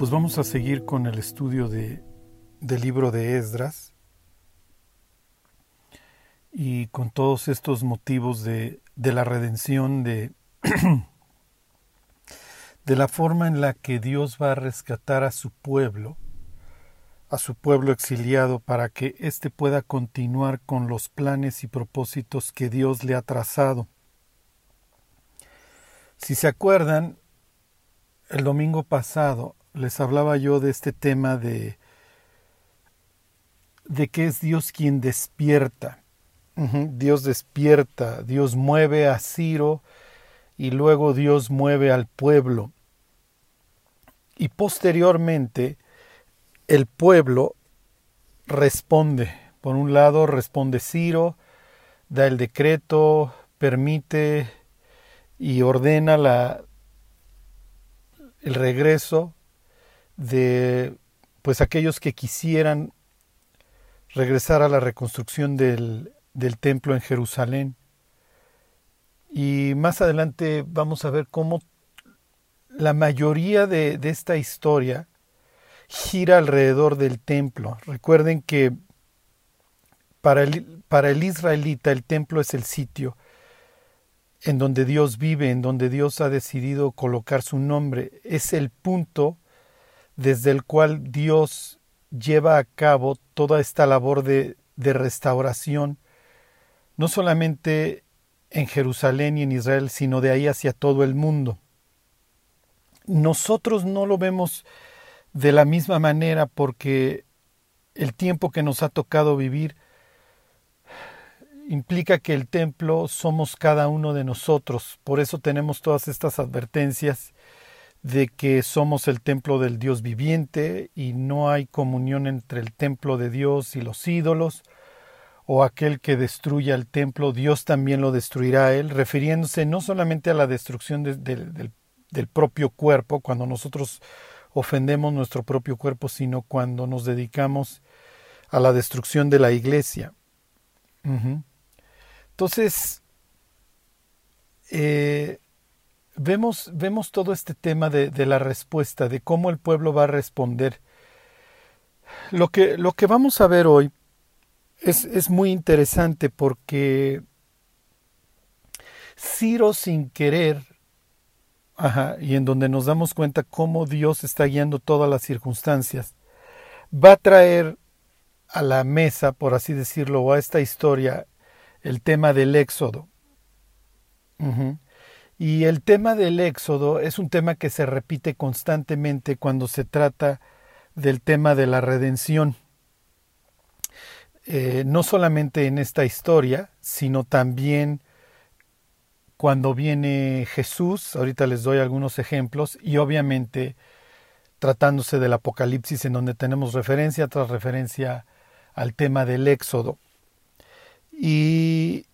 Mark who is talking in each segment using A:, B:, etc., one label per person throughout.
A: pues vamos a seguir con el estudio de, del libro de Esdras y con todos estos motivos de, de la redención, de, de la forma en la que Dios va a rescatar a su pueblo, a su pueblo exiliado, para que éste pueda continuar con los planes y propósitos que Dios le ha trazado. Si se acuerdan, el domingo pasado les hablaba yo de este tema de de que es Dios quien despierta. Dios despierta, Dios mueve a Ciro y luego Dios mueve al pueblo. Y posteriormente el pueblo responde. Por un lado responde Ciro, da el decreto, permite y ordena la, el regreso de pues aquellos que quisieran regresar a la reconstrucción del, del templo en Jerusalén. Y más adelante vamos a ver cómo la mayoría de, de, esta historia gira alrededor del templo. Recuerden que para el, para el israelita el templo es el sitio en donde Dios vive, en donde Dios ha decidido colocar su nombre. Es el punto desde el cual Dios lleva a cabo toda esta labor de, restauración, no solamente en Jerusalén y en Israel, sino de ahí hacia todo el mundo. Nosotros no lo vemos de la misma manera porque el tiempo que nos ha tocado vivir implica que el templo somos cada uno de nosotros. Por eso tenemos todas estas advertencias de que somos el templo del Dios viviente y no hay comunión entre el templo de Dios y los ídolos, o aquel que destruya el templo, Dios también lo destruirá a él, refiriéndose no solamente a la destrucción de, de, del, del propio cuerpo, cuando nosotros ofendemos nuestro propio cuerpo, sino cuando nos dedicamos a la destrucción de la iglesia. Entonces, eh, vemos, vemos todo este tema de, de, la respuesta, de cómo el pueblo va a responder. Lo que, lo que vamos a ver hoy es, es muy interesante porque Ciro sin querer, ajá, y en donde nos damos cuenta cómo Dios está guiando todas las circunstancias, va a traer a la mesa, por así decirlo, o a esta historia, el tema del éxodo. Y el tema del éxodo es un tema que se repite constantemente cuando se trata del tema de la redención. Eh, no solamente en esta historia, sino también cuando viene Jesús, ahorita les doy algunos ejemplos, y obviamente tratándose del Apocalipsis en donde tenemos referencia tras referencia al tema del éxodo. Y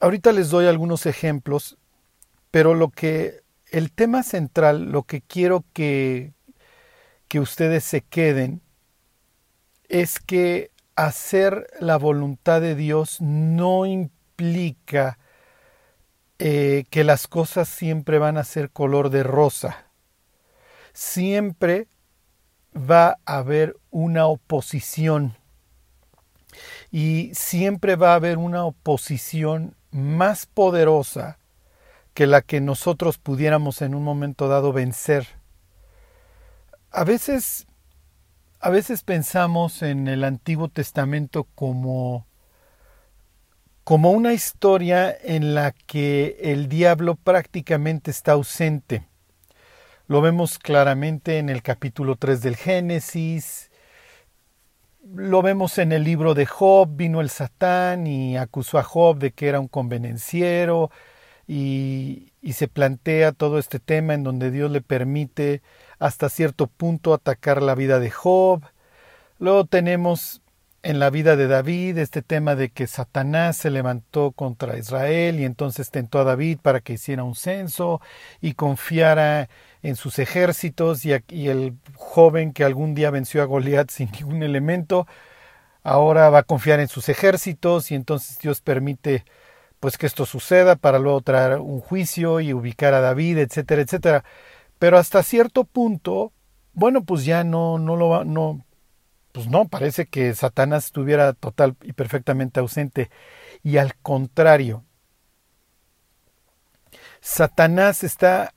A: ahorita les doy algunos ejemplos, pero lo que el tema central, lo que quiero que, que ustedes se queden, es que hacer la voluntad de Dios no implica eh, que las cosas siempre van a ser color de rosa. Siempre va a haber una oposición y siempre va a haber una oposición más poderosa que la que nosotros pudiéramos en un momento dado vencer. A veces a veces pensamos en el Antiguo Testamento como como una historia en la que el diablo prácticamente está ausente. Lo vemos claramente en el capítulo 3 del Génesis, lo vemos en el libro de Job, vino el Satán y acusó a Job de que era un convenenciero y, y, se plantea todo este tema en donde Dios le permite hasta cierto punto atacar la vida de Job. Luego tenemos en la vida de David este tema de que Satanás se levantó contra Israel y entonces tentó a David para que hiciera un censo y confiara en sus ejércitos y, el joven que algún día venció a Goliat sin ningún elemento, ahora va a confiar en sus ejércitos y entonces Dios permite pues que esto suceda para luego traer un juicio y ubicar a David, etcétera, etcétera. pero hasta cierto punto, bueno, pues ya no, no lo va, no, pues no, parece que Satanás estuviera total y perfectamente ausente. Y al contrario, Satanás está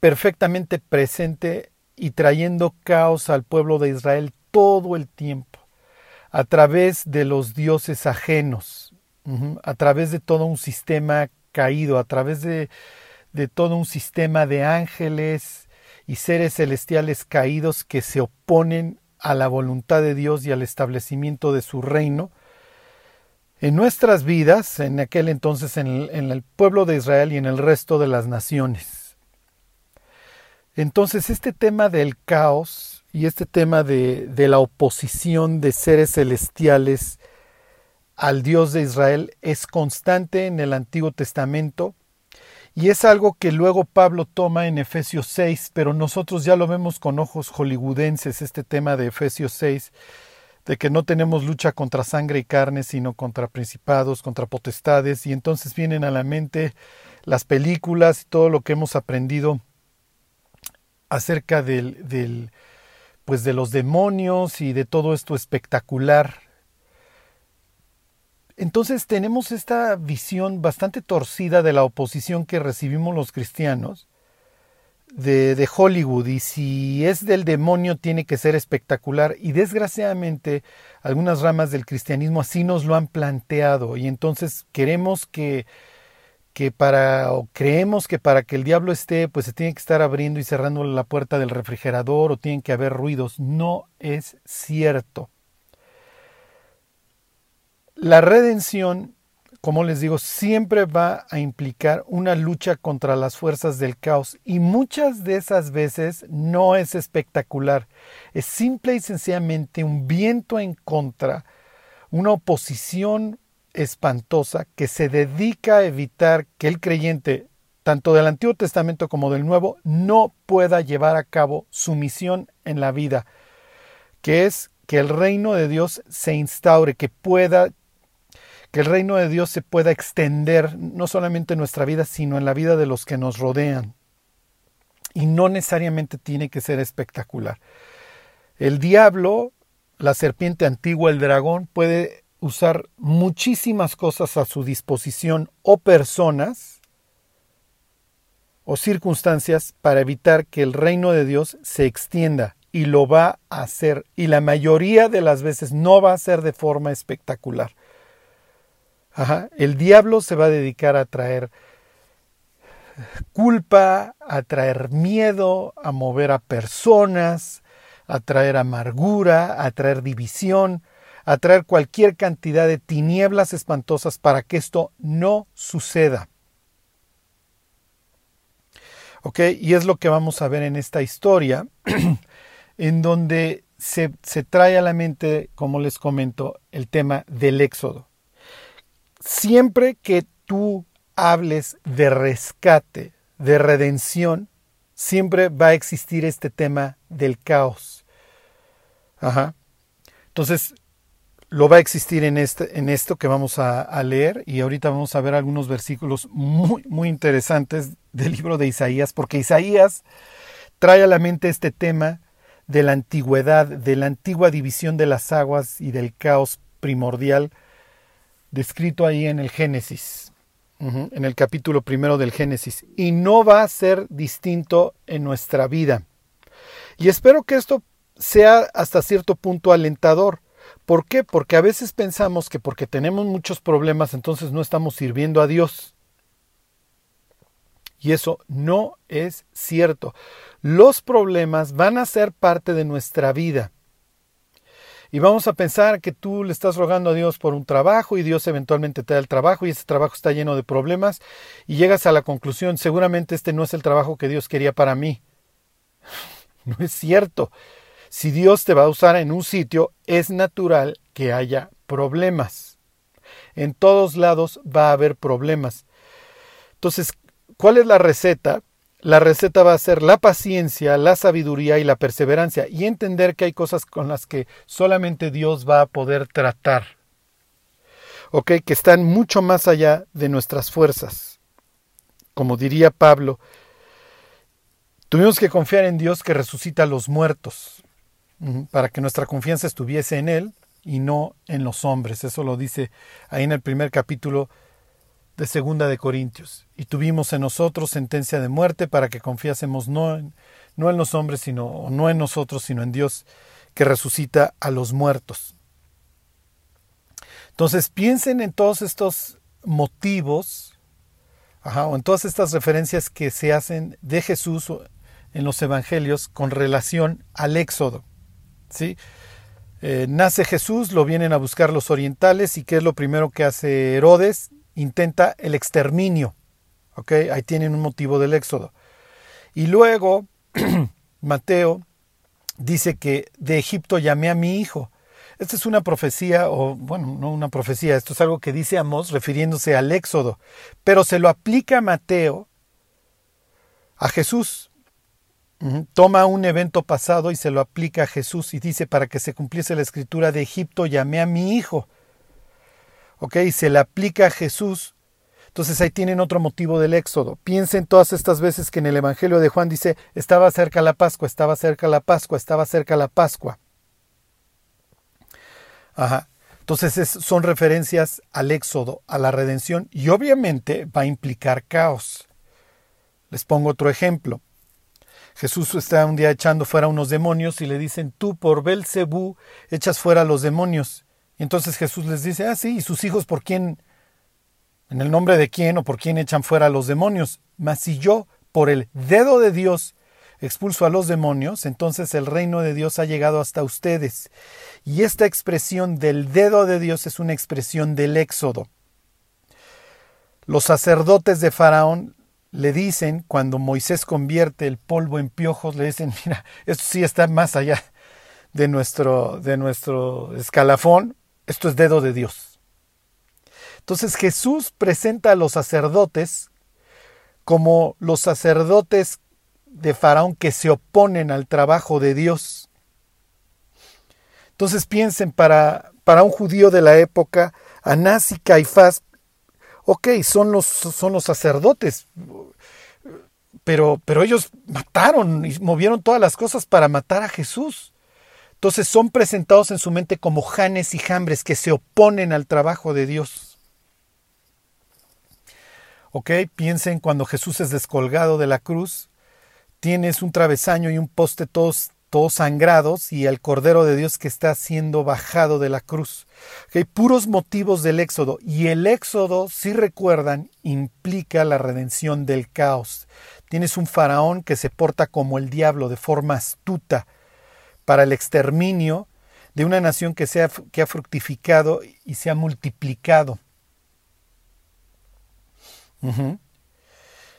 A: perfectamente presente y trayendo caos al pueblo de Israel todo el tiempo, a través de los dioses ajenos, a través de todo un sistema caído, a través de, de todo un sistema de ángeles y seres celestiales caídos que se oponen a la voluntad de Dios y al establecimiento de su reino, en nuestras vidas, en aquel entonces en el, en el, pueblo de Israel y en el resto de las naciones. Entonces este tema del caos y este tema de, la oposición de seres celestiales al Dios de Israel es constante en el Antiguo Testamento y es algo que luego Pablo toma en Efesios 6, pero nosotros ya lo vemos con ojos hollywoodenses, este tema de Efesios 6, de que no tenemos lucha contra sangre y carne, sino contra principados, contra potestades, y entonces vienen a la mente las películas y todo lo que hemos aprendido acerca del, del pues de los demonios y de todo esto espectacular. Entonces tenemos esta visión bastante torcida de la oposición que recibimos los cristianos de, de, Hollywood. Y si es del demonio tiene que ser espectacular. Y desgraciadamente algunas ramas del cristianismo así nos lo han planteado. Y entonces queremos que que para o creemos que para que el diablo esté pues se tiene que estar abriendo y cerrando la puerta del refrigerador o tienen que haber ruidos. No es cierto. La redención, como les digo, siempre va a implicar una lucha contra las fuerzas del caos y muchas de esas veces no es espectacular, es simple y sencillamente un viento en contra, una oposición espantosa que se dedica a evitar que el creyente, tanto del Antiguo Testamento como del Nuevo, no pueda llevar a cabo su misión en la vida, que es que el reino de Dios se instaure, que pueda que el reino de Dios se pueda extender no solamente en nuestra vida, sino en la vida de los que nos rodean. Y no necesariamente tiene que ser espectacular. El diablo, la serpiente antigua, el dragón, puede usar muchísimas cosas a su disposición o personas o circunstancias para evitar que el reino de Dios se extienda y lo va a hacer y la mayoría de las veces no va a ser de forma espectacular. El diablo se va a dedicar a traer culpa, a traer miedo, a mover a personas, a traer amargura, a traer división, a traer cualquier cantidad de tinieblas espantosas para que esto no suceda. ¿Ok? Y es lo que vamos a ver en esta historia, en donde se, se trae a la mente, como les comento, el tema del éxodo siempre que tú hables de rescate, de redención, siempre va a existir este tema del caos. Ajá. Entonces, lo va a existir en, este, en esto que vamos a, leer y ahorita vamos a ver algunos versículos muy, muy interesantes del libro de Isaías, porque Isaías trae a la mente este tema de la antigüedad, de la antigua división de las aguas y del caos primordial descrito ahí en el Génesis, en el capítulo primero del Génesis, y no va a ser distinto en nuestra vida. Y espero que esto sea hasta cierto punto alentador. ¿Por qué? Porque a veces pensamos que porque tenemos muchos problemas entonces no estamos sirviendo a Dios. Y eso no es cierto. Los problemas van a ser parte de nuestra vida. Y vamos a pensar que tú le estás rogando a Dios por un trabajo y Dios eventualmente te da el trabajo y ese trabajo está lleno de problemas y llegas a la conclusión, seguramente este no es el trabajo que Dios quería para mí. No es cierto. Si Dios te va a usar en un sitio, es natural que haya problemas. En todos lados va a haber problemas. Entonces, ¿cuál es la receta? La receta va a ser la paciencia, la sabiduría y la perseverancia y entender que hay cosas con las que solamente Dios va a poder tratar. ¿Ok? Que están mucho más allá de nuestras fuerzas. Como diría Pablo, Tuvimos que confiar en Dios que resucita a los muertos, para que nuestra confianza estuviese en Él y no en los hombres. Eso lo dice ahí en el primer capítulo de Segunda de Corintios. Y tuvimos en nosotros sentencia de muerte para que confiásemos no en, no en los hombres, sino no en nosotros, sino en Dios que resucita a los muertos. Entonces piensen en todos estos motivos, o en todas estas referencias que se hacen de Jesús en los evangelios con relación al éxodo. ¿Sí? Eh, nace Jesús, lo vienen a buscar los orientales y ¿qué es lo primero que hace Herodes? Intenta el exterminio. Ahí tienen un motivo del éxodo. Y luego Mateo dice que de Egipto llamé a mi hijo. Esta es una profecía, o bueno, no una profecía, esto es algo que dice Amos refiriéndose al éxodo, pero se lo aplica Mateo a Jesús. Toma un evento pasado y se lo aplica a Jesús y dice, para que se cumpliese la escritura de Egipto, llamé a mi hijo. ¿Ok? Se le aplica a Jesús. Entonces ahí tienen otro motivo del éxodo. Piensen todas estas veces que en el Evangelio de Juan dice, estaba cerca la Pascua, estaba cerca la Pascua, estaba cerca la Pascua. Ajá. Entonces son referencias al éxodo, a la redención, y obviamente va a implicar caos. Les pongo otro ejemplo. Jesús está un día echando fuera unos demonios y le dicen, tú por Belcebú echas fuera a los demonios. Y entonces Jesús les dice, ah, sí, ¿y sus hijos por quién? ¿En el nombre de quién o por quién echan fuera a los demonios? Mas si yo, por el dedo de Dios, expulso a los demonios, entonces el reino de Dios ha llegado hasta ustedes. Y esta expresión del dedo de Dios es una expresión del éxodo. Los sacerdotes de Faraón le dicen, cuando Moisés convierte el polvo en piojos, le dicen, mira, esto sí está más allá de nuestro, de nuestro escalafón, esto es dedo de Dios. Entonces Jesús presenta a los sacerdotes como los sacerdotes de Faraón que se oponen al trabajo de Dios. Entonces piensen, para, para un judío de la época, Anás y Caifás ok, son los, son los sacerdotes, pero, pero ellos mataron y movieron todas las cosas para matar a Jesús. Entonces son presentados en su mente como Janes y Jambres que se oponen al trabajo de Dios. Ok, piensen cuando Jesús es descolgado de la cruz, tienes un travesaño y un poste todos todos sangrados, y el Cordero de Dios que está siendo bajado de la cruz. Hay puros motivos del éxodo. Y el éxodo, si recuerdan, implica la redención del caos. Tienes un faraón que se porta como el diablo de forma astuta para el exterminio de una nación que, sea, que ha fructificado y se ha multiplicado.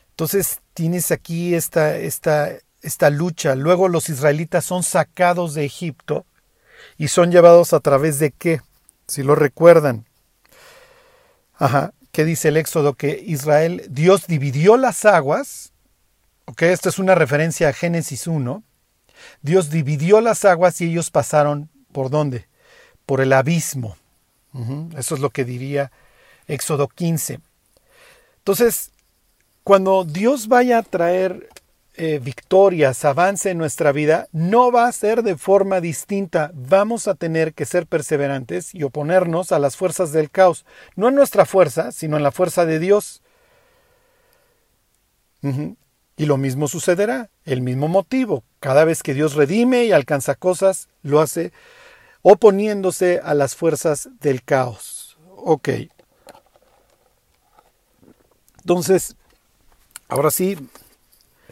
A: Entonces tienes aquí esta, esta, esta lucha. Luego los israelitas son sacados de Egipto y son llevados a través de qué, si lo recuerdan. Ajá, ¿qué dice el Éxodo? Que Israel, Dios dividió las aguas. Ok, esto es una referencia a Génesis 1. Dios dividió las aguas y ellos pasaron por dónde? Por el abismo. Eso es lo que diría Éxodo 15. Entonces, cuando Dios vaya a traer eh, victorias, avance en nuestra vida, no va a ser de forma distinta. Vamos a tener que ser perseverantes y oponernos a las fuerzas del caos. No en nuestra fuerza, sino en la fuerza de Dios. Y lo mismo sucederá, el mismo motivo. Cada vez que Dios redime y alcanza cosas, lo hace oponiéndose a las fuerzas del caos. Ok. Entonces, ahora sí,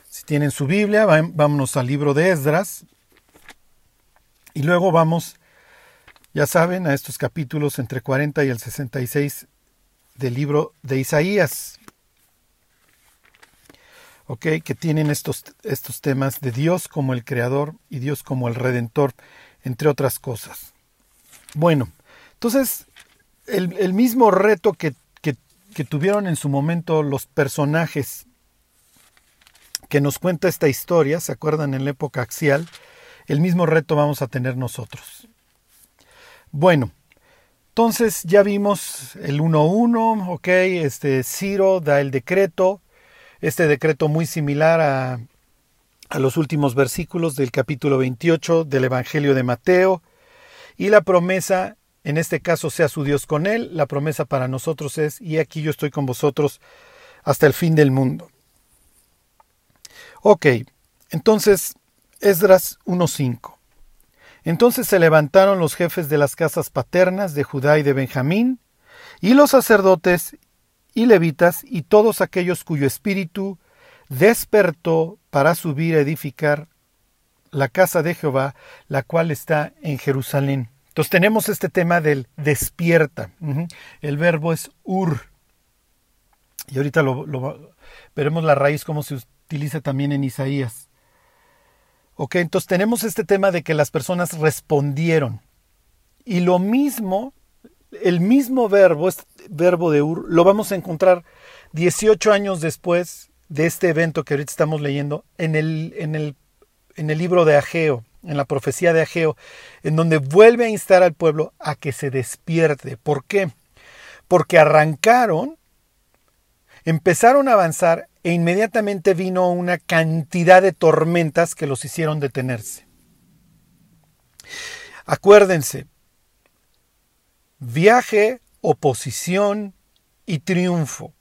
A: si tienen su Biblia, vámonos al libro de Esdras. Y luego vamos, ya saben, a estos capítulos entre 40 y el 66 del libro de Isaías. ¿Ok? Que tienen estos, estos temas de Dios como el Creador y Dios como el Redentor, entre otras cosas. Bueno, entonces, el, mismo reto que, que tuvieron en su momento los personajes que nos cuenta esta historia, ¿se acuerdan en la época axial? El mismo reto vamos a tener nosotros. Bueno, entonces ya vimos el 1.1, ok, este Ciro da el decreto, este decreto muy similar a, a los últimos versículos del capítulo 28 del Evangelio de Mateo y la promesa, en este caso sea su Dios con él, la promesa para nosotros es, y aquí yo estoy con vosotros hasta el fin del mundo. Ok, entonces Esdras 1.5. Entonces se levantaron los jefes de las casas paternas de Judá y de Benjamín, y los sacerdotes y levitas, y todos aquellos cuyo espíritu despertó para subir a edificar la casa de Jehová, la cual está en Jerusalén. Entonces tenemos este tema del despierta. El verbo es ur. Y ahorita lo, veremos la raíz, cómo se utiliza también en Isaías. Ok, entonces tenemos este tema de que las personas respondieron. Y lo mismo, el mismo verbo, este verbo de Ur, lo vamos a encontrar 18 años después de este evento que ahorita estamos leyendo en el, en el, en el libro de Ageo, en la profecía de Ageo, en donde vuelve a instar al pueblo a que se despierte. ¿Por qué? Porque arrancaron, empezaron a avanzar e inmediatamente vino una cantidad de tormentas que los hicieron detenerse. Acuérdense, viaje, oposición y triunfo.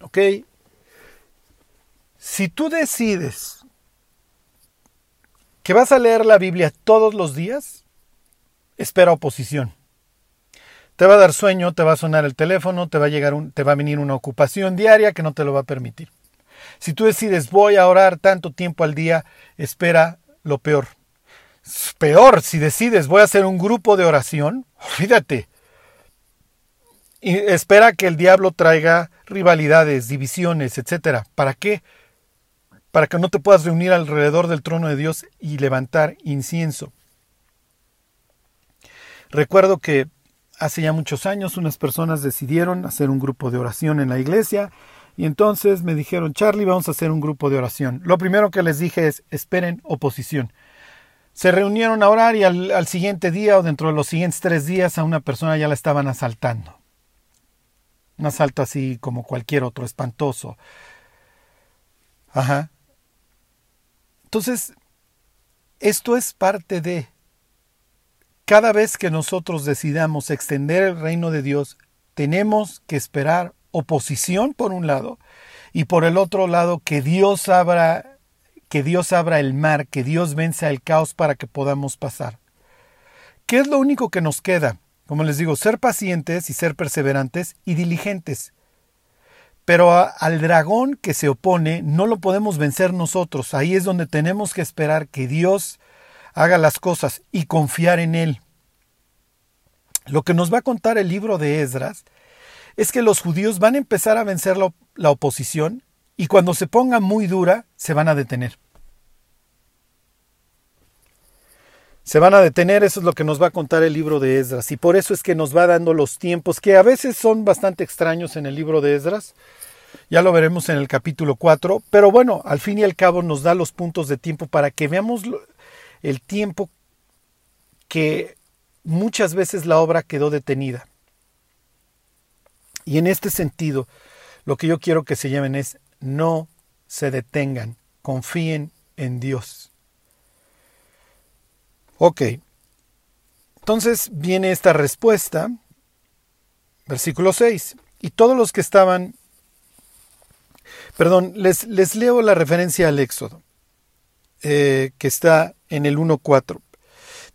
A: ¿Ok? Si tú decides que vas a leer la Biblia todos los días, espera oposición. Te va a dar sueño, te va a sonar el teléfono, te va a llegar un, te va a venir una ocupación diaria que no te lo va a permitir. Si tú decides voy a orar tanto tiempo al día, espera lo peor. Peor, si decides voy a hacer un grupo de oración, olvídate. Y espera que el diablo traiga rivalidades, divisiones, etcétera. ¿Para qué? Para que no te puedas reunir alrededor del trono de Dios y levantar incienso. Recuerdo que hace ya muchos años unas personas decidieron hacer un grupo de oración en la iglesia y entonces me dijeron, Charlie, vamos a hacer un grupo de oración. Lo primero que les dije es, esperen oposición. Se reunieron a orar y al, siguiente día o dentro de los siguientes tres días a una persona ya la estaban asaltando. Un asalto así como cualquier otro, espantoso. Ajá. Entonces, esto es parte de cada vez que nosotros decidamos extender el reino de Dios, tenemos que esperar oposición por un lado y por el otro lado que Dios abra que Dios abra el mar, que Dios venza el caos para que podamos pasar. ¿Qué es lo único que nos queda? Como les digo, ser pacientes y ser perseverantes y diligentes. Pero al dragón que se opone no lo podemos vencer nosotros. Ahí es donde tenemos que esperar que Dios haga las cosas y confiar en Él. Lo que nos va a contar el libro de Esdras es que los judíos van a empezar a vencer la, oposición y cuando se ponga muy dura se van a detener. Se van a detener, eso es lo que nos va a contar el libro de Esdras y por eso es que nos va dando los tiempos que a veces son bastante extraños en el libro de Esdras. Ya lo veremos en el capítulo 4, pero bueno, al fin y al cabo nos da los puntos de tiempo para que veamos el tiempo que muchas veces la obra quedó detenida. Y en este sentido, lo que yo quiero que se lleven es no se detengan, confíen en Dios. Ok, entonces viene esta respuesta, versículo 6, y todos los que estaban, perdón, les, les leo la referencia al Éxodo, eh, que está en el 1.4.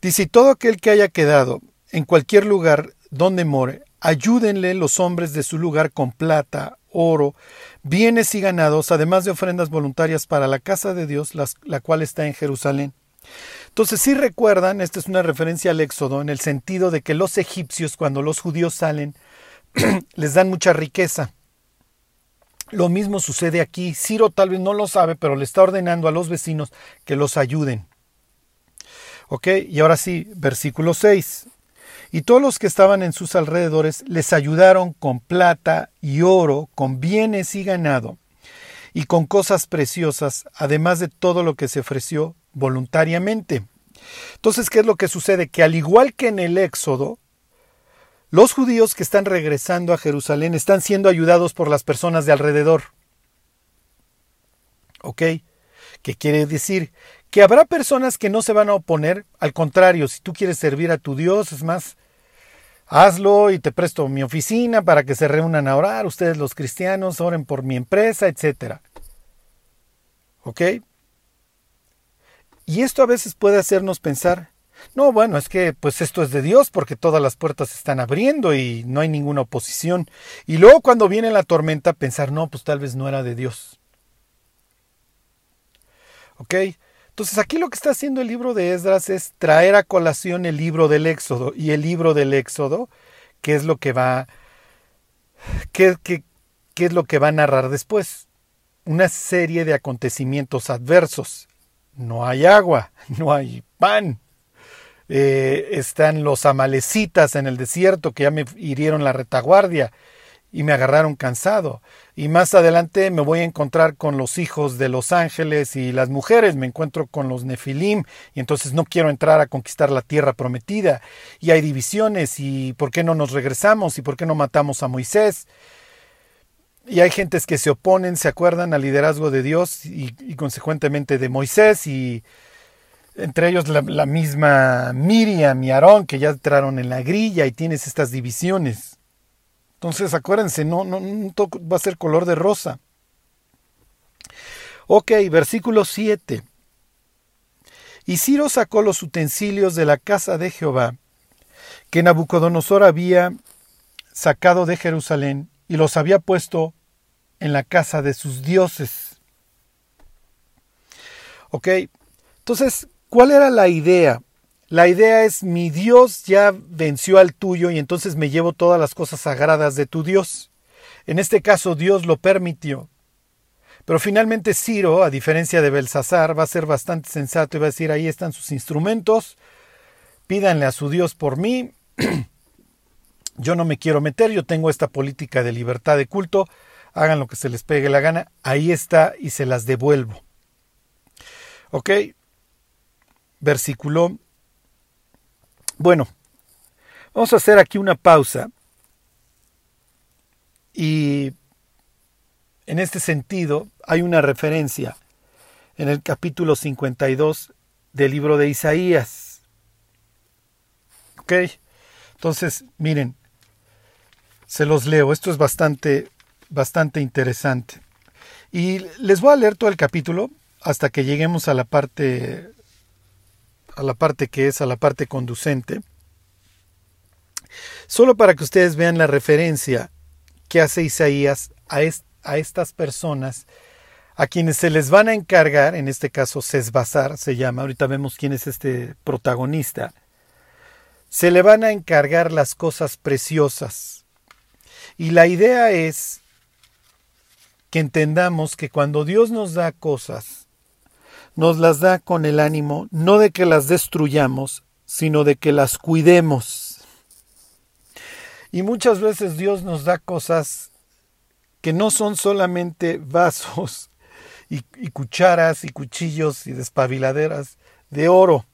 A: Dice, todo aquel que haya quedado en cualquier lugar donde more, ayúdenle los hombres de su lugar con plata, oro, bienes y ganados, además de ofrendas voluntarias para la casa de Dios, la cual está en Jerusalén. Entonces, si recuerdan, esta es una referencia al Éxodo, en el sentido de que los egipcios, cuando los judíos salen, les dan mucha riqueza. Lo mismo sucede aquí. Ciro tal vez no lo sabe, pero le está ordenando a los vecinos que los ayuden. Ok, y ahora sí, versículo 6. Y todos los que estaban en sus alrededores les ayudaron con plata y oro, con bienes y ganado, y con cosas preciosas, además de todo lo que se ofreció voluntariamente. Entonces, ¿qué es lo que sucede? Que al igual que en el Éxodo, los judíos que están regresando a Jerusalén están siendo ayudados por las personas de alrededor. ¿Ok? ¿Qué quiere decir? Que habrá personas que no se van a oponer, al contrario, si tú quieres servir a tu Dios, es más, hazlo y te presto mi oficina para que se reúnan a orar, ustedes los cristianos oren por mi empresa, etc. ¿Ok? Y esto a veces puede hacernos pensar, no, bueno, es que pues esto es de Dios porque todas las puertas se están abriendo y no hay ninguna oposición. Y luego cuando viene la tormenta pensar, no, pues tal vez no era de Dios. ¿Ok? Entonces aquí lo que está haciendo el libro de Esdras es traer a colación el libro del Éxodo y el libro del Éxodo, que es lo que va, qué, qué, qué es lo que va a narrar después. Una serie de acontecimientos adversos. No hay agua, no hay pan, eh, están los amalecitas en el desierto que ya me hirieron la retaguardia y me agarraron cansado. Y más adelante me voy a encontrar con los hijos de los ángeles y las mujeres, me encuentro con los nefilim y entonces no quiero entrar a conquistar la tierra prometida. Y hay divisiones y por qué no nos regresamos y por qué no matamos a Moisés. Y hay gentes que se oponen, se acuerdan al liderazgo de Dios y, y consecuentemente de Moisés y entre ellos la, misma Miriam y Aarón, que ya entraron en la grilla y tienes estas divisiones. Entonces, acuérdense, no, no, va a ser color de rosa. Ok, versículo 7. Y Ciro sacó los utensilios de la casa de Jehová, que Nabucodonosor había sacado de Jerusalén, y los había puesto en la casa de sus dioses. Ok, entonces ¿Cuál era la idea? La idea es mi Dios ya venció al tuyo y entonces me llevo todas las cosas sagradas de tu Dios. En este caso Dios lo permitió. Pero finalmente Ciro, a diferencia de Belsasar, va a ser bastante sensato y va a decir ahí están sus instrumentos, pídanle a su Dios por mí, yo no me quiero meter, yo tengo esta política de libertad de culto, hagan lo que se les pegue la gana, ahí está y se las devuelvo. ¿Ok? Versículo. Bueno, vamos a hacer aquí una pausa y en este sentido hay una referencia en el capítulo 52 del libro de Isaías. ¿Ok? Entonces, miren, se los leo, esto es bastante, bastante interesante. Y les voy a leer todo el capítulo hasta que lleguemos a la parte a la parte que es a la parte conducente, solo para que ustedes vean la referencia que hace Isaías a, a estas personas a quienes se les van a encargar, en este caso Sesbazar se llama, ahorita vemos quién es este protagonista, se le van a encargar las cosas preciosas. Y la idea es que entendamos que cuando Dios nos da cosas, nos las da con el ánimo no de que las destruyamos, sino de que las cuidemos. Y muchas veces Dios nos da cosas que no son solamente vasos y, cucharas y cuchillos y despabiladeras de oro,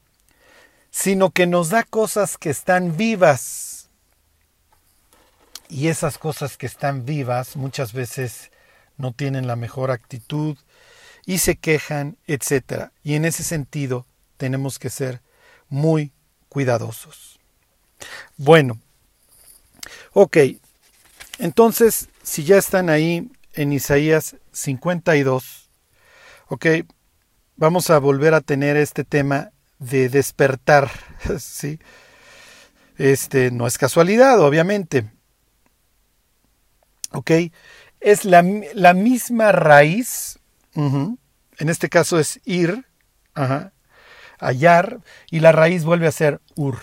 A: sino que nos da cosas que están vivas. Y esas cosas que están vivas muchas veces no tienen la mejor actitud, y se quejan, etc. Y en ese sentido tenemos que ser muy cuidadosos. Bueno, ok, entonces si ya están ahí en Isaías 52, ok, vamos a volver a tener este tema de despertar, ¿sí? Este no es casualidad, obviamente. ¿Ok? Es la, la misma raíz en este caso es ir, hallar, y la raíz vuelve a ser ur.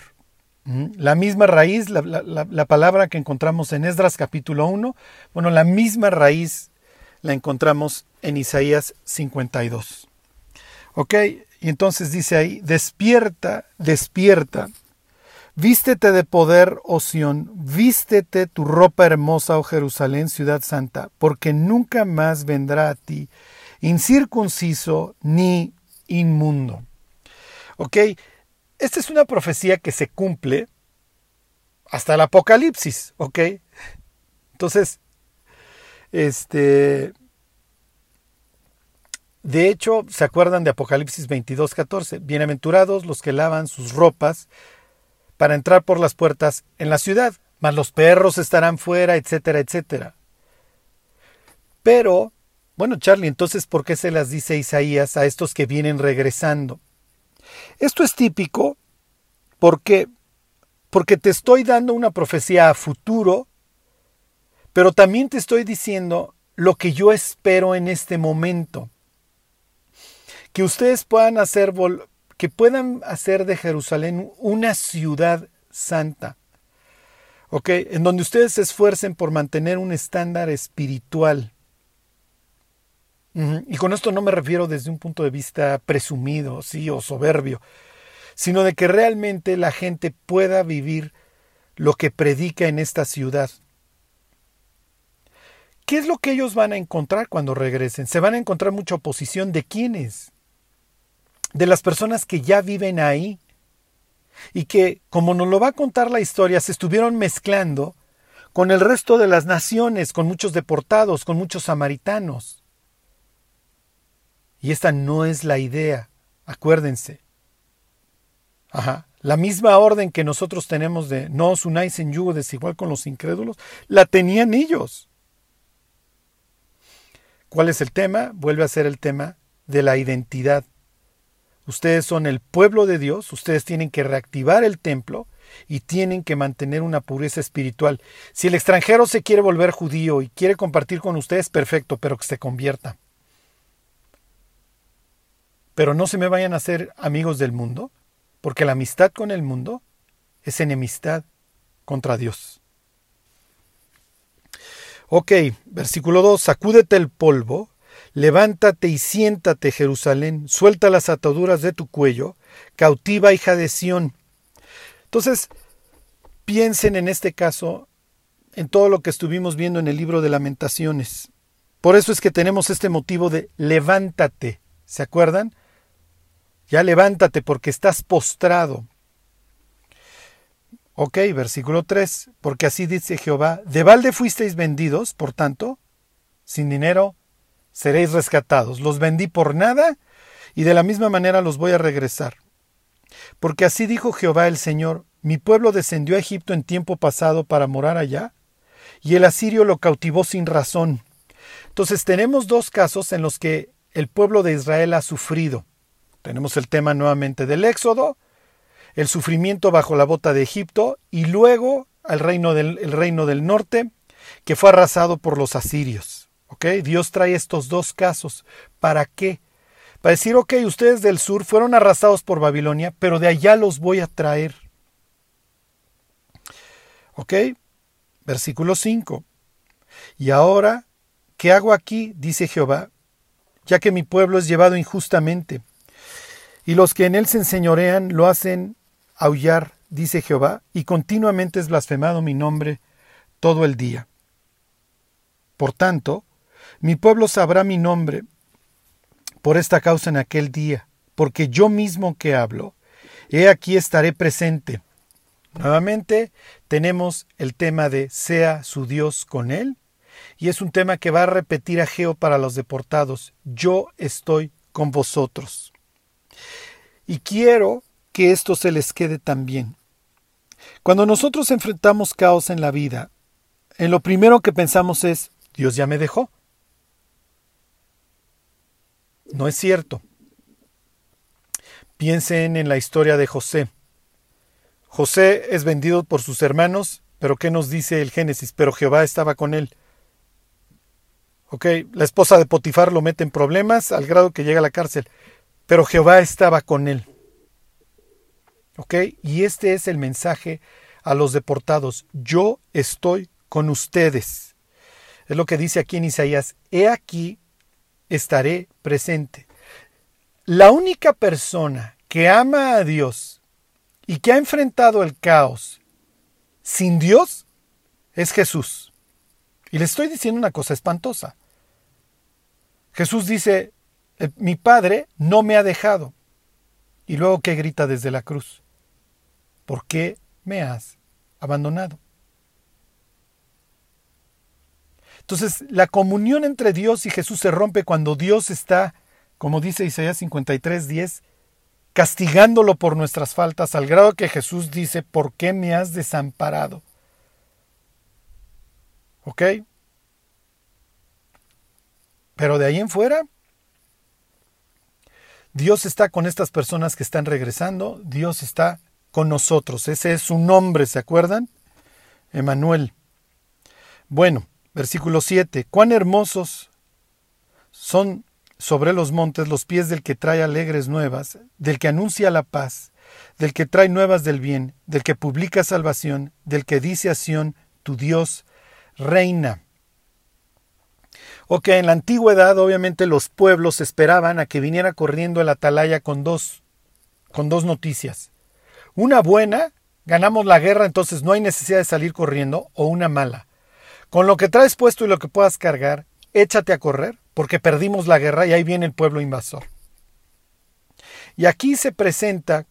A: La misma raíz, la, palabra que encontramos en Esdras capítulo 1, bueno, la misma raíz la encontramos en Isaías 52. ¿Ok? Y entonces dice ahí, despierta, despierta, vístete de poder, oh Sión, vístete tu ropa hermosa, oh Jerusalén, ciudad santa, porque nunca más vendrá a ti incircunciso ni inmundo. ¿Ok? Esta es una profecía que se cumple hasta el Apocalipsis, ¿ok? Entonces, este, De hecho, ¿se acuerdan de Apocalipsis 22, 14? Bienaventurados los que lavan sus ropas para entrar por las puertas en la ciudad, mas los perros estarán fuera, etcétera, etcétera. Pero, bueno, Charlie, entonces, ¿por qué se las dice Isaías a estos que vienen regresando? Esto es típico porque porque te estoy dando una profecía a futuro, pero también te estoy diciendo lo que yo espero en este momento. Que ustedes puedan hacer que puedan hacer de Jerusalén una ciudad santa. ¿Ok? En donde ustedes se esfuercen por mantener un estándar espiritual. Y con esto no me refiero desde un punto de vista presumido, sí, o soberbio, sino de que realmente la gente pueda vivir lo que predica en esta ciudad. ¿Qué es lo que ellos van a encontrar cuando regresen? Se van a encontrar mucha oposición de quiénes? De las personas que ya viven ahí y que, como nos lo va a contar la historia, se estuvieron mezclando con el resto de las naciones, con muchos deportados, con muchos samaritanos. Y esta no es la idea, acuérdense. Ajá. La misma orden que nosotros tenemos de no os unáis en yugo desigual con los incrédulos, la tenían ellos. ¿Cuál es el tema? Vuelve a ser el tema de la identidad. Ustedes son el pueblo de Dios, ustedes tienen que reactivar el templo y tienen que mantener una pureza espiritual. Si el extranjero se quiere volver judío y quiere compartir con ustedes, perfecto, pero que se convierta. Pero no se me vayan a ser amigos del mundo, porque la amistad con el mundo es enemistad contra Dios. Ok, versículo 2, sacúdete el polvo, levántate y siéntate Jerusalén, suelta las ataduras de tu cuello, cautiva hija de Sión. Entonces, piensen en este caso en todo lo que estuvimos viendo en el libro de lamentaciones. Por eso es que tenemos este motivo de levántate, ¿se acuerdan? Ya levántate porque estás postrado. Ok, versículo 3, porque así dice Jehová, de balde fuisteis vendidos, por tanto, sin dinero seréis rescatados. Los vendí por nada y de la misma manera los voy a regresar. Porque así dijo Jehová el Señor, mi pueblo descendió a Egipto en tiempo pasado para morar allá, y el asirio lo cautivó sin razón. Entonces tenemos dos casos en los que el pueblo de Israel ha sufrido. Tenemos el tema nuevamente del Éxodo, el sufrimiento bajo la bota de Egipto y luego el reino del, el reino del norte que fue arrasado por los asirios. Dios trae estos dos casos. ¿Para qué? Para decir, ok, ustedes del sur fueron arrasados por Babilonia, pero de allá los voy a traer. ¿Ok? Versículo 5. Y ahora, ¿qué hago aquí? dice Jehová, ya que mi pueblo es llevado injustamente y los que en él se enseñorean lo hacen aullar, dice Jehová, y continuamente es blasfemado mi nombre todo el día. Por tanto, mi pueblo sabrá mi nombre por esta causa en aquel día, porque yo mismo que hablo, he aquí estaré presente. Nuevamente tenemos el tema de sea su Dios con él, y es un tema que va a repetir Ageo para los deportados, yo estoy con vosotros. Y quiero que esto se les quede también. Cuando nosotros enfrentamos caos en la vida, en lo primero que pensamos es, Dios ya me dejó. No es cierto. Piensen en la historia de José. José es vendido por sus hermanos, pero ¿qué nos dice el Génesis? Pero Jehová estaba con él. Ok, la esposa de Potifar lo mete en problemas al grado que llega a la cárcel pero Jehová estaba con él. ¿Ok? Y este es el mensaje a los deportados. Yo estoy con ustedes. Es lo que dice aquí en Isaías. He aquí, estaré presente. La única persona que ama a Dios y que ha enfrentado el caos sin Dios es Jesús. Y le estoy diciendo una cosa espantosa. Jesús dice, mi padre no me ha dejado. Y luego que grita desde la cruz, ¿por qué me has abandonado? Entonces, la comunión entre Dios y Jesús se rompe cuando Dios está como dice Isaías 53, 10, castigándolo por nuestras faltas, al grado que Jesús dice, ¿por qué me has desamparado? ¿Ok? Pero de ahí en fuera, Dios está con estas personas que están regresando, Dios está con nosotros. Ese es su nombre, ¿se acuerdan? Emanuel. Bueno, versículo 7. Cuán hermosos son sobre los montes los pies del que trae alegres nuevas, del que anuncia la paz, del que trae nuevas del bien, del que publica salvación, del que dice a Sión, tu Dios reina. Ok, en la antigüedad obviamente los pueblos esperaban a que viniera corriendo el atalaya con dos, con dos noticias. Una buena, ganamos la guerra, entonces no hay necesidad de salir corriendo, o una mala. Con lo que traes puesto y lo que puedas cargar, échate a correr, porque perdimos la guerra y ahí viene el pueblo invasor. Y aquí se presenta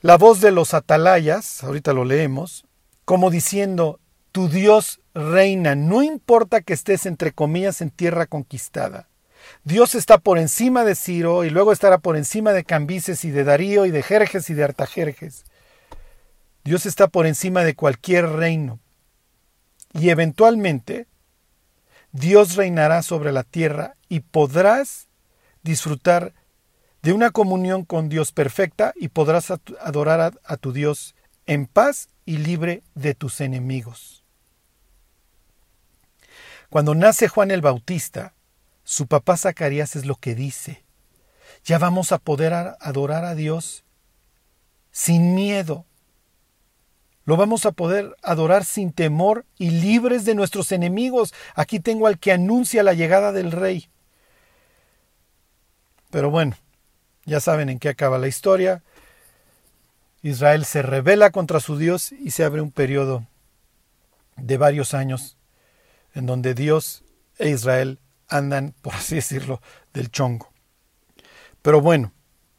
A: la voz de los atalayas, ahorita lo leemos, como diciendo, tu Dios reina, no importa que estés entre comillas en tierra conquistada. Dios está por encima de Ciro y luego estará por encima de Cambises y de Darío y de Jerjes y de Artajerjes. Dios está por encima de cualquier reino. Y eventualmente Dios reinará sobre la tierra y podrás disfrutar de una comunión con Dios perfecta y podrás adorar a, tu Dios en paz y libre de tus enemigos. Cuando nace Juan el Bautista, su papá Zacarías es lo que dice. Ya vamos a poder adorar a Dios sin miedo. Lo vamos a poder adorar sin temor y libres de nuestros enemigos. Aquí tengo al que anuncia la llegada del rey. Pero bueno, ya saben en qué acaba la historia. Israel se rebela contra su Dios y se abre un periodo de varios años en donde Dios e Israel andan, por así decirlo, del chongo. Pero bueno,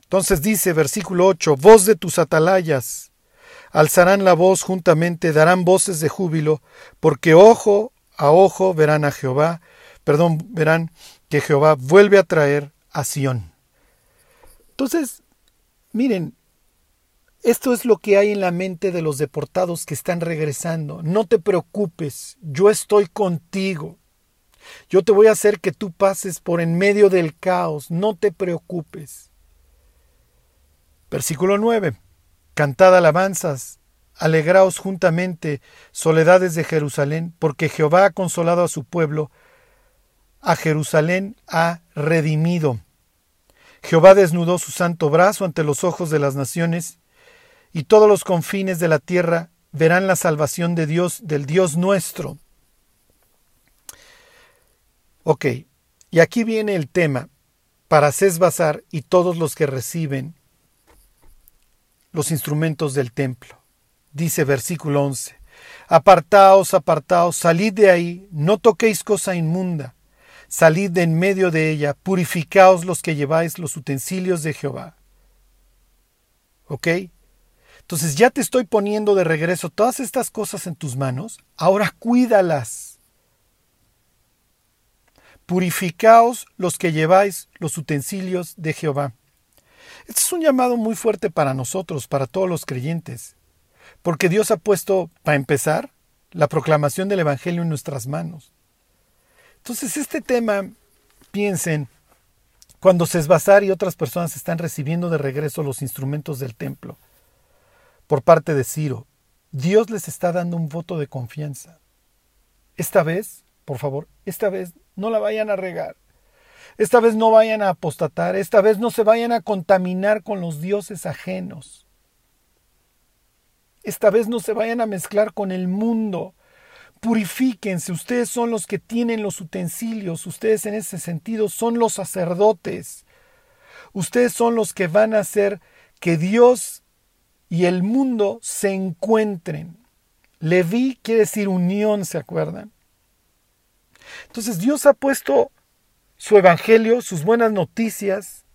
A: entonces dice versículo 8, voz de tus atalayas, alzarán la voz juntamente, darán voces de júbilo, porque ojo a ojo verán a Jehová, perdón, verán que Jehová vuelve a traer a Sión. Entonces, miren, esto es lo que hay en la mente de los deportados que están regresando. No te preocupes, yo estoy contigo. Yo te voy a hacer que tú pases por en medio del caos, no te preocupes. Versículo 9. Cantad alabanzas, alegraos juntamente, soledades de Jerusalén, porque Jehová ha consolado a su pueblo, a Jerusalén ha redimido. Jehová desnudó su santo brazo ante los ojos de las naciones, y todos los confines de la tierra verán la salvación de Dios, del Dios nuestro. Ok, y aquí viene el tema para César y todos los que reciben los instrumentos del templo. Dice versículo 11, Apartaos, apartaos, salid de ahí, no toquéis cosa inmunda, salid de en medio de ella, purificaos los que lleváis los utensilios de Jehová. ¿Ok? Entonces ya te estoy poniendo de regreso todas estas cosas en tus manos, ahora cuídalas Purificaos los que lleváis los utensilios de Jehová. Este es un llamado muy fuerte para nosotros, para todos los creyentes, porque Dios ha puesto, para empezar, la proclamación del Evangelio en nuestras manos. Entonces, este tema, piensen, cuando Sesbazar y otras personas están recibiendo de regreso los instrumentos del templo por parte de Ciro, Dios les está dando un voto de confianza. Esta vez, por favor, esta vez no la vayan a regar. Esta vez no vayan a apostatar, esta vez no se vayan a contaminar con los dioses ajenos. Esta vez no se vayan a mezclar con el mundo. Purifíquense, ustedes son los que tienen los utensilios, ustedes en ese sentido son los sacerdotes. Ustedes son los que van a hacer que Dios y el mundo se encuentren. Leví quiere decir unión, ¿se acuerdan? Entonces Dios ha puesto su evangelio, sus buenas noticias,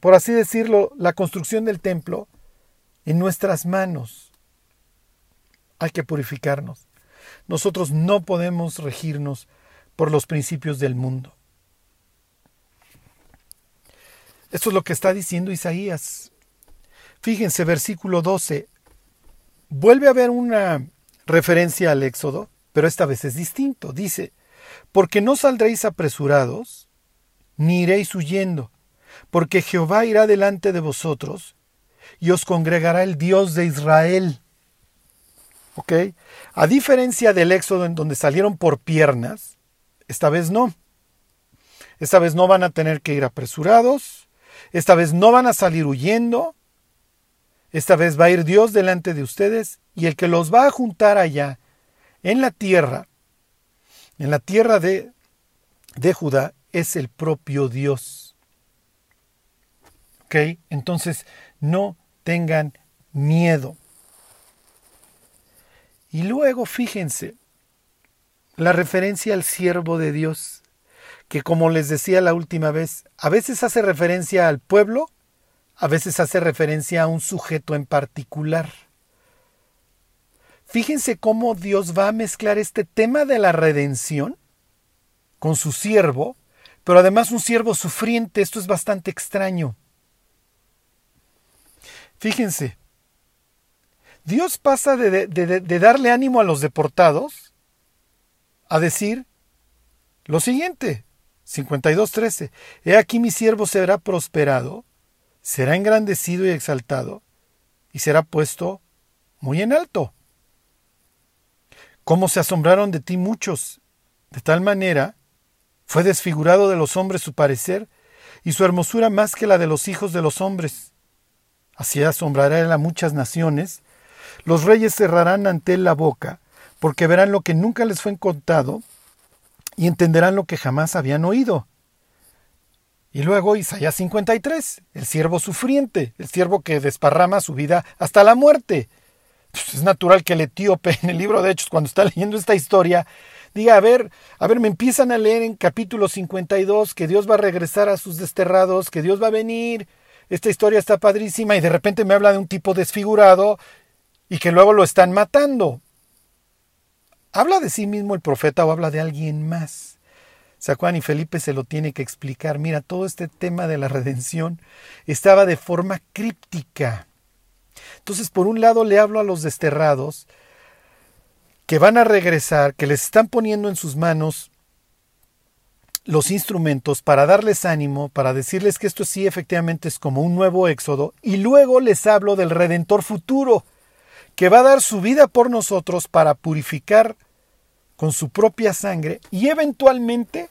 A: por así decirlo, la construcción del templo, en nuestras manos. Hay que purificarnos. Nosotros no podemos regirnos por los principios del mundo. Esto es lo que está diciendo Isaías. Fíjense, versículo 12. Vuelve a haber una referencia al Éxodo, pero esta vez es distinto. Dice, porque no saldréis apresurados, ni iréis huyendo, porque Jehová irá delante de vosotros, y os congregará el Dios de Israel. A diferencia del Éxodo en donde salieron por piernas, esta vez no. Esta vez no van a tener que ir apresurados, esta vez no van a salir huyendo, esta vez va a ir Dios delante de ustedes y el que los va a juntar allá en la tierra, en la tierra de, de Judá, es el propio Dios. ¿Ok? Entonces, no tengan miedo. Y luego, fíjense, la referencia al siervo de Dios, que como les decía la última vez, a veces hace referencia al pueblo, a veces hace referencia a un sujeto en particular. Fíjense cómo Dios va a mezclar este tema de la redención con su siervo, pero además un siervo sufriente. Esto es bastante extraño. Fíjense, Dios pasa de, darle ánimo a los deportados a decir lo siguiente, 52.13, He aquí mi siervo será prosperado, será engrandecido y exaltado, y será puesto muy en alto. Cómo se asombraron de ti muchos, de tal manera fue desfigurado de los hombres su parecer, y su hermosura más que la de los hijos de los hombres. Así asombrará él a muchas naciones, los reyes cerrarán ante él la boca, porque verán lo que nunca les fue contado, y entenderán lo que jamás habían oído. Y luego Isaías 53, el siervo sufriente, el siervo que desparrama su vida hasta la muerte. Pues es natural que el etíope en el libro de Hechos, cuando está leyendo esta historia, diga, a ver, a ver, me empiezan a leer en capítulo 52 que Dios va a regresar a sus desterrados, que Dios va a venir, esta historia está padrísima y de repente me habla de un tipo desfigurado y que luego lo están matando. ¿Habla de sí mismo el profeta o habla de alguien más? Juan y Felipe se lo tiene que explicar. Mira, todo este tema de la redención estaba de forma críptica. Entonces, por un lado le hablo a los desterrados que van a regresar, que les están poniendo en sus manos los instrumentos para darles ánimo, para decirles que esto sí efectivamente es como un nuevo éxodo, y luego les hablo del Redentor futuro, que va a dar su vida por nosotros para purificar con su propia sangre y eventualmente,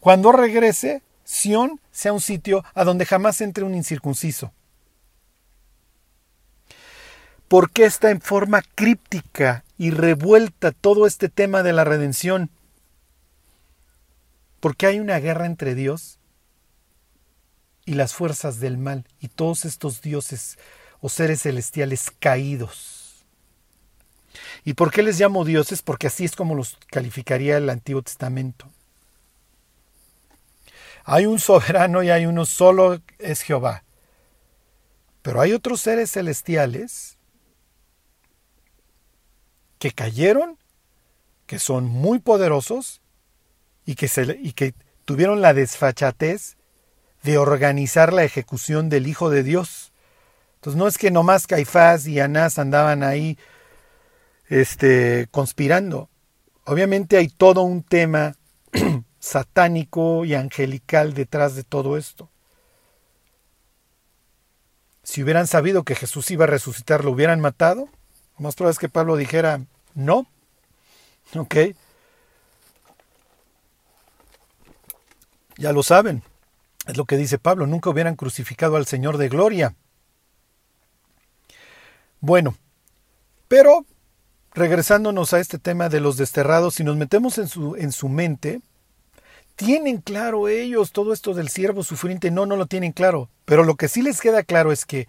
A: cuando regrese, Sión sea un sitio a donde jamás entre un incircunciso. ¿Por qué está en forma críptica y revuelta todo este tema de la redención? Porque hay una guerra entre Dios y las fuerzas del mal y todos estos dioses o seres celestiales caídos. ¿Y por qué les llamo dioses? Porque así es como los calificaría el Antiguo Testamento. Hay un soberano y hay uno solo, es Jehová. Pero hay otros seres celestiales que cayeron, que son muy poderosos y que, se, y que tuvieron la desfachatez de organizar la ejecución del Hijo de Dios. Entonces no es que nomás Caifás y Anás andaban ahí este, conspirando. Obviamente hay todo un tema satánico y angelical detrás de todo esto. Si hubieran sabido que Jesús iba a resucitar, ¿lo hubieran matado? Más probable es que Pablo dijera, no. ¿Ok? Ya lo saben. Es lo que dice Pablo, nunca hubieran crucificado al Señor de gloria. Bueno, pero regresándonos a este tema de los desterrados, si nos metemos en su, en su mente, tienen claro ellos todo esto del siervo sufriente, no, no lo tienen claro, pero lo que sí les queda claro es que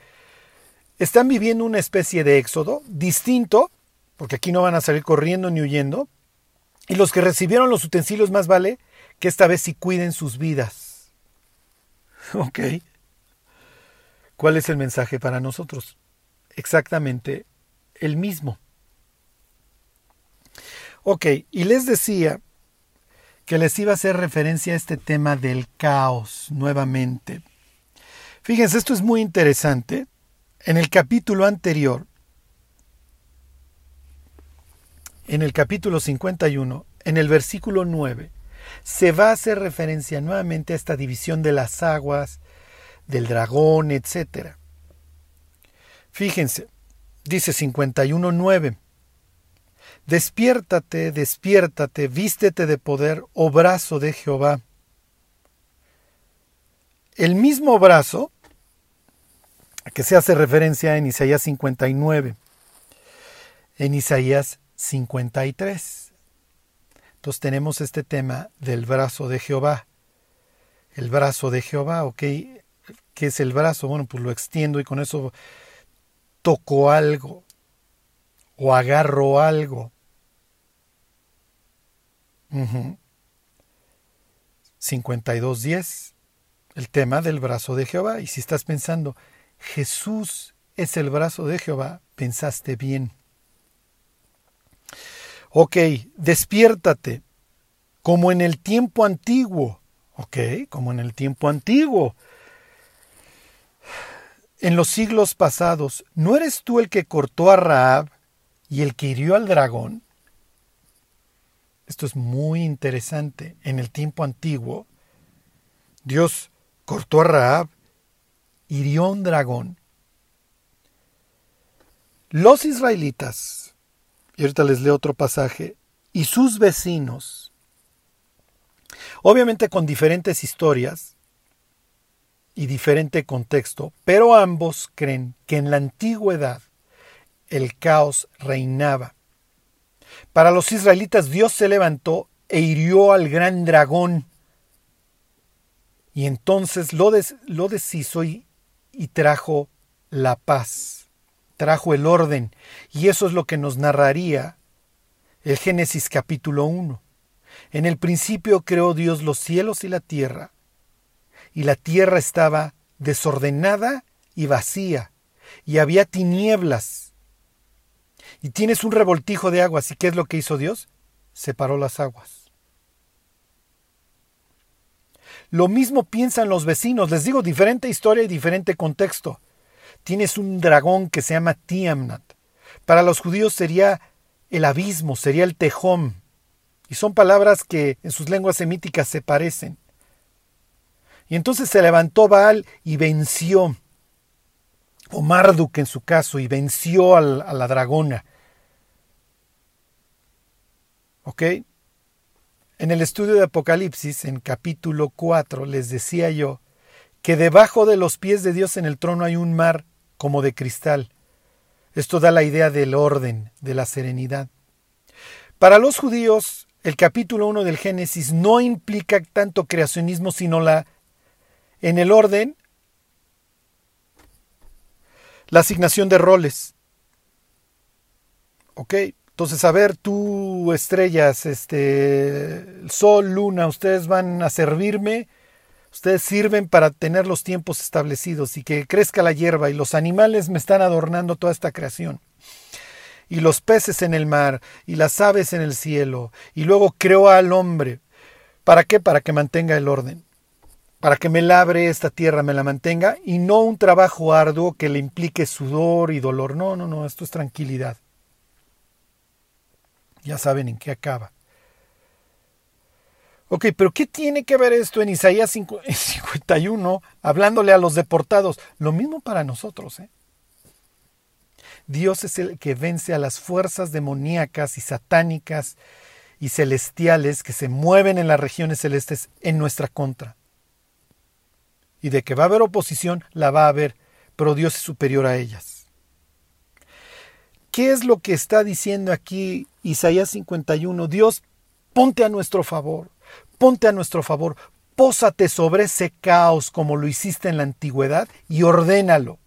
A: están viviendo una especie de éxodo distinto, porque aquí no van a salir corriendo ni huyendo, y los que recibieron los utensilios más vale que esta vez sí cuiden sus vidas. Ok. ¿Cuál es el mensaje para nosotros? Exactamente el mismo. Ok, y les decía que les iba a hacer referencia a este tema del caos nuevamente. Fíjense, esto es muy interesante. En el capítulo anterior, en el capítulo 51, en el versículo 9, se va a hacer referencia nuevamente a esta división de las aguas, del dragón, etc. Fíjense, dice 51.9. Despiértate, despiértate, vístete de poder, oh brazo de Jehová. El mismo brazo a que se hace referencia en Isaías 59, en Isaías 53. Entonces tenemos este tema del brazo de Jehová. El brazo de Jehová, ¿ok? ¿Qué es el brazo? Bueno, pues lo extiendo y con eso toco algo o agarro algo. 52.10, el tema del brazo de Jehová. Y si estás pensando, Jesús es el brazo de Jehová, pensaste bien. Ok, despiértate, como en el tiempo antiguo. Ok, como en el tiempo antiguo. En los siglos pasados, ¿no eres tú el que cortó a Raab y el que hirió al dragón? Esto es muy interesante. En el tiempo antiguo, Dios cortó a Raab, hirió a un dragón. Los israelitas, y ahorita les leo otro pasaje, y sus vecinos, obviamente con diferentes historias y diferente contexto, pero ambos creen que en la antigüedad el caos reinaba para los israelitas Dios se levantó e hirió al gran dragón. Y entonces lo, deshizo y, y trajo la paz, trajo el orden. Y eso es lo que nos narraría el Génesis capítulo 1. En el principio creó Dios los cielos y la tierra, y la tierra estaba desordenada y vacía, y había tinieblas y tienes un revoltijo de aguas. ¿Y qué es lo que hizo Dios? Separó las aguas. Lo mismo piensan los vecinos. Les digo, diferente historia y diferente contexto. Tienes un dragón que se llama Tiamnat. Para los judíos sería el abismo, sería el tejón. Y son palabras que en sus lenguas semíticas se parecen. Y entonces se levantó Baal y venció o Marduk en su caso, y venció a la dragona. ¿Ok? En el estudio de Apocalipsis, en capítulo 4, les decía yo que debajo de los pies de Dios en el trono hay un mar como de cristal. Esto da la idea del orden, de la serenidad. Para los judíos, el capítulo 1 del Génesis no implica tanto creacionismo, sino la en el orden la asignación de roles. ¿Ok? Entonces, a ver, tú, estrellas, este, sol, luna, ustedes van a servirme, ustedes sirven para tener los tiempos establecidos y que crezca la hierba y los animales me están adornando toda esta creación. Y los peces en el mar y las aves en el cielo. Y luego creó al hombre. ¿Para qué? Para que mantenga el orden para que me labre esta tierra, me la mantenga, y no un trabajo arduo que le implique sudor y dolor. No, no, no, esto es tranquilidad. Ya saben en qué acaba. Ok, pero ¿qué tiene que ver esto en Isaías 51, hablándole a los deportados? Lo mismo para nosotros. ¿eh? Dios es el que vence a las fuerzas demoníacas y satánicas y celestiales que se mueven en las regiones celestes en nuestra contra y de que va a haber oposición, la va a haber, pero Dios es superior a ellas. ¿Qué es lo que está diciendo aquí Isaías 51? Dios, ponte a nuestro favor, ponte a nuestro favor, pósate sobre ese caos como lo hiciste en la antigüedad y ordénalo.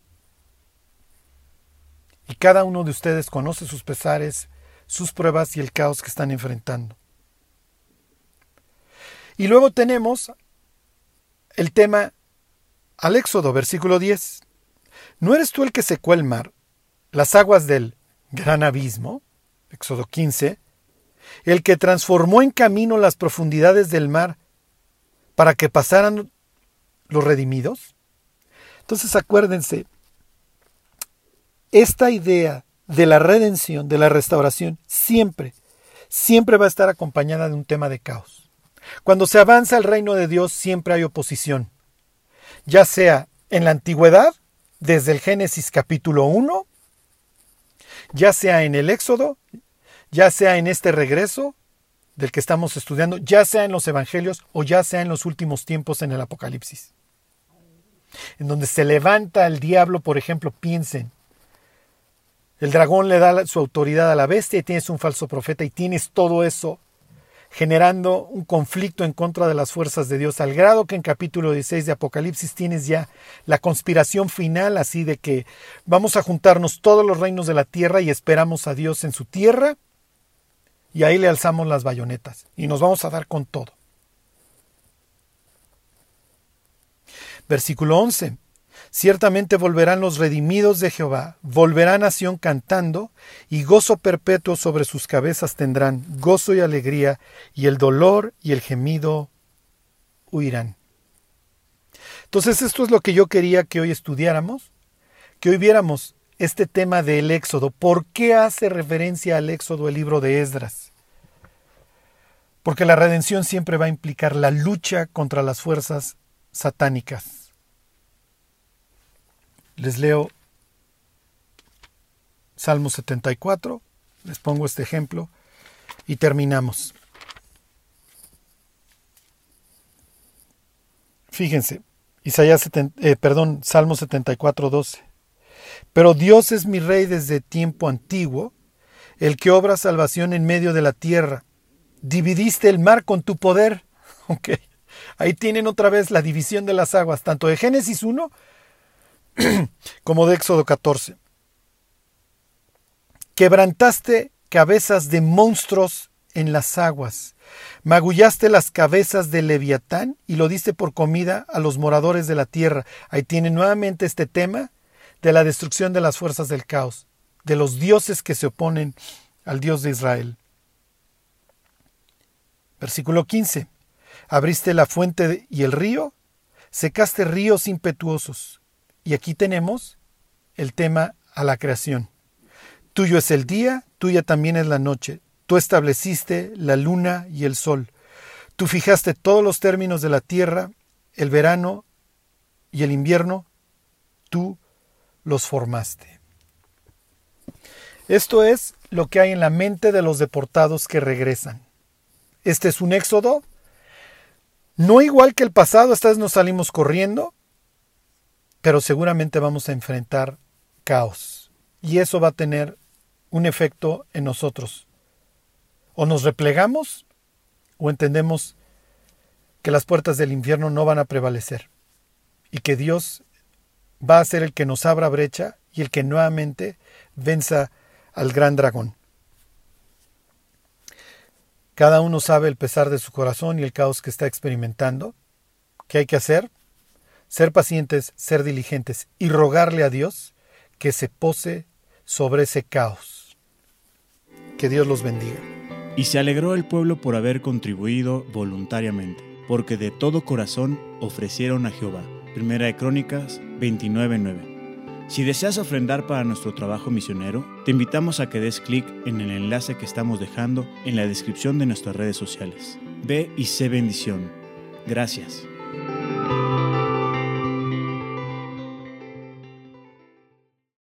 A: Y cada uno de ustedes conoce sus pesares, sus pruebas y el caos que están enfrentando. Y luego tenemos el tema al Éxodo, versículo 10. ¿No eres tú el que secó el mar, las aguas del gran abismo? Éxodo 15. El que transformó en camino las profundidades del mar para que pasaran los redimidos. Entonces acuérdense, esta idea de la redención, de la restauración, siempre, siempre va a estar acompañada de un tema de caos. Cuando se avanza el reino de Dios siempre hay oposición, ya sea en la antigüedad, desde el Génesis capítulo 1, ya sea en el Éxodo, ya sea en este regreso del que estamos estudiando, ya sea en los Evangelios o ya sea en los últimos tiempos en el Apocalipsis. En donde se levanta el diablo, por ejemplo, piensen, el dragón le da su autoridad a la bestia y tienes un falso profeta y tienes todo eso generando un conflicto en contra de las fuerzas de Dios, al grado que en capítulo 16 de Apocalipsis tienes ya la conspiración final, así de que vamos a juntarnos todos los reinos de la tierra y esperamos a Dios en su tierra, y ahí le alzamos las bayonetas y nos vamos a dar con todo. Versículo 11. Ciertamente volverán los redimidos de Jehová, volverá nación cantando, y gozo perpetuo sobre sus cabezas tendrán, gozo y alegría, y el dolor y el gemido huirán. Entonces esto es lo que yo quería que hoy estudiáramos, que hoy viéramos este tema del Éxodo. ¿Por qué hace referencia al Éxodo el libro de Esdras? Porque la redención siempre va a implicar la lucha contra las fuerzas satánicas. Les leo Salmo 74, les pongo este ejemplo y terminamos. Fíjense, Isaías eh, perdón, Salmo 74, 12. Pero Dios es mi rey desde tiempo antiguo, el que obra salvación en medio de la tierra. Dividiste el mar con tu poder. Okay. Ahí tienen otra vez la división de las aguas, tanto de Génesis 1 como de Éxodo 14. Quebrantaste cabezas de monstruos en las aguas, magullaste las cabezas de Leviatán y lo diste por comida a los moradores de la tierra. Ahí tiene nuevamente este tema de la destrucción de las fuerzas del caos, de los dioses que se oponen al Dios de Israel. Versículo 15. Abriste la fuente y el río, secaste ríos impetuosos, y aquí tenemos el tema a la creación. Tuyo es el día, tuya también es la noche. Tú estableciste la luna y el sol. Tú fijaste todos los términos de la tierra, el verano y el invierno. Tú los formaste. Esto es lo que hay en la mente de los deportados que regresan. Este es un éxodo, no igual que el pasado, esta vez nos salimos corriendo, pero seguramente vamos a enfrentar caos. Y eso va a tener un efecto en nosotros. O nos replegamos o entendemos que las puertas del infierno no van a prevalecer y que Dios va a ser el que nos abra brecha y el que nuevamente venza al gran dragón. Cada uno sabe el pesar de su corazón y el caos que está experimentando. ¿Qué hay que hacer? Ser pacientes, ser diligentes y rogarle a Dios que se pose sobre ese caos. Que Dios los bendiga.
B: Y se alegró el pueblo por haber contribuido voluntariamente, porque de todo corazón ofrecieron a Jehová. Primera de Crónicas 29:9. Si deseas ofrendar para nuestro trabajo misionero, te invitamos a que des clic en el enlace que estamos dejando en la descripción de nuestras redes sociales. Ve y sé bendición. Gracias.